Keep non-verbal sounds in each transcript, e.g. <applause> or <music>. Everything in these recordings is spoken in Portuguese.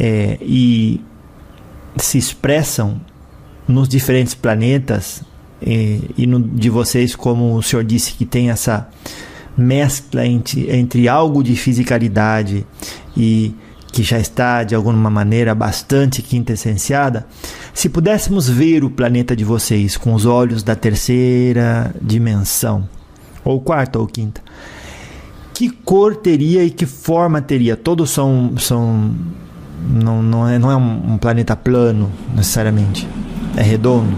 é, e se expressam nos diferentes planetas e, e no, de vocês, como o senhor disse, que tem essa mescla entre, entre algo de fisicalidade e que já está de alguma maneira bastante quintessenciada, se pudéssemos ver o planeta de vocês com os olhos da terceira dimensão, ou quarta ou quinta, que cor teria e que forma teria? Todos são. são não, não, é, não é um planeta plano necessariamente. É redondo.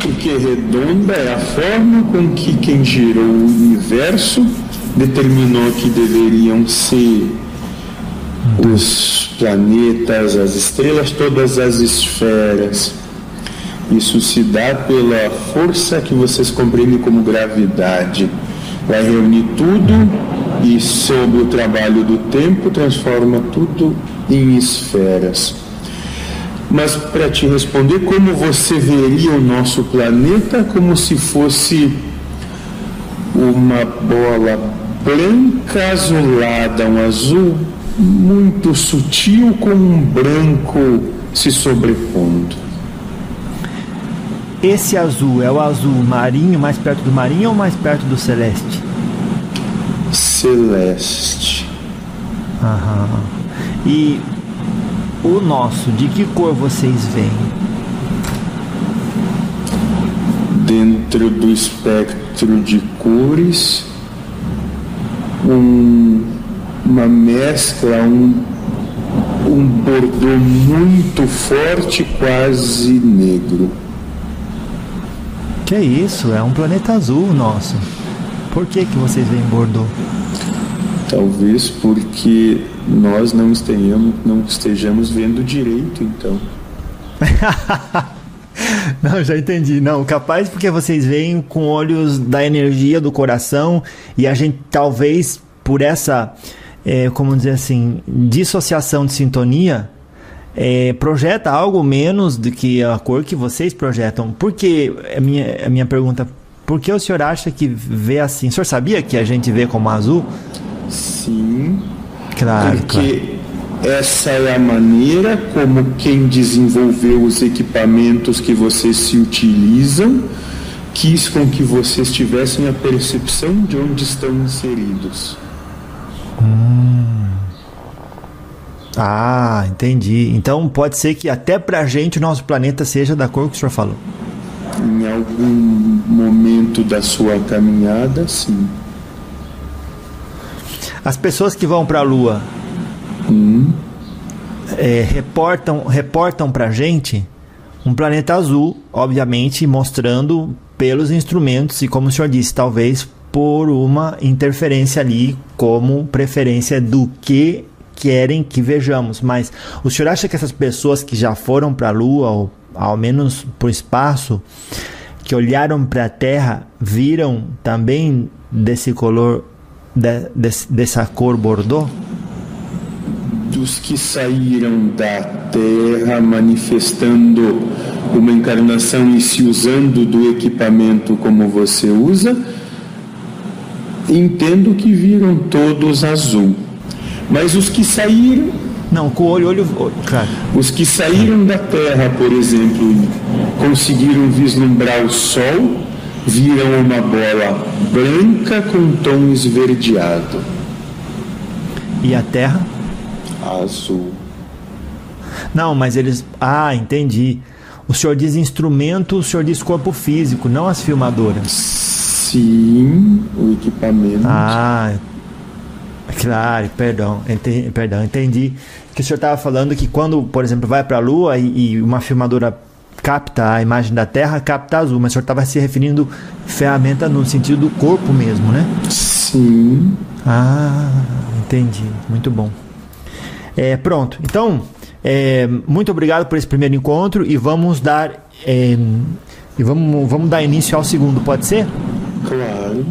Porque redonda é a forma com que quem gerou o universo determinou que deveriam ser os planetas, as estrelas, todas as esferas. Isso se dá pela força que vocês compreendem como gravidade. Vai reunir tudo e, sob o trabalho do tempo, transforma tudo em esferas. Mas para te responder, como você veria o nosso planeta como se fosse uma bola branca azulada, um azul muito sutil com um branco se sobrepondo. Esse azul é o azul marinho, mais perto do marinho ou mais perto do celeste? Celeste. Aham. E o nosso, de que cor vocês veem? Dentro do espectro de cores, um uma mescla, um, um bordô muito forte, quase negro. Que é isso? É um planeta azul nosso. Por que, que vocês veem bordô? Talvez porque nós não estejamos, não estejamos vendo direito, então. <laughs> Não, já entendi. Não, capaz porque vocês veem com olhos da energia do coração e a gente talvez por essa é, como dizer assim, dissociação de sintonia, é, projeta algo menos do que a cor que vocês projetam. Por que, a minha, a minha pergunta, por que o senhor acha que vê assim? O senhor sabia que a gente vê como azul? Sim. Claro, porque claro. essa é a maneira como quem desenvolveu os equipamentos que vocês se utilizam quis com que vocês tivessem a percepção de onde estão inseridos. Hum. Ah, entendi. Então pode ser que até pra gente o nosso planeta seja da cor que o senhor falou. Em algum momento da sua caminhada, sim. As pessoas que vão para a Lua hum. é, reportam reportam para gente um planeta azul, obviamente mostrando pelos instrumentos e como o senhor disse, talvez por uma interferência ali como preferência do que querem que vejamos. Mas o senhor acha que essas pessoas que já foram para a Lua, ou ao menos para o espaço, que olharam para a Terra, viram também desse color, de, de, dessa cor bordô? Dos que saíram da Terra manifestando uma encarnação e se usando do equipamento como você usa, entendo que viram todos azul. Mas os que saíram. Não, com o olho, olho, claro. Os que saíram da Terra, por exemplo, conseguiram vislumbrar o Sol, viram uma bola branca com tom esverdeado. E a Terra? Azul. Não, mas eles. Ah, entendi. O senhor diz instrumento, o senhor diz corpo físico, não as filmadoras. Sim, o equipamento. Ah, claro, perdão, entendi, perdão, entendi que o senhor estava falando que quando, por exemplo, vai para a Lua e, e, uma filmadora capta a imagem da Terra, capta azul, mas o senhor estava se referindo ferramenta no sentido do corpo mesmo, né? Sim. Ah, entendi, muito bom. É, pronto, então, é, muito obrigado por esse primeiro encontro e vamos dar é, e vamos, vamos dar início ao segundo, pode ser? Claro.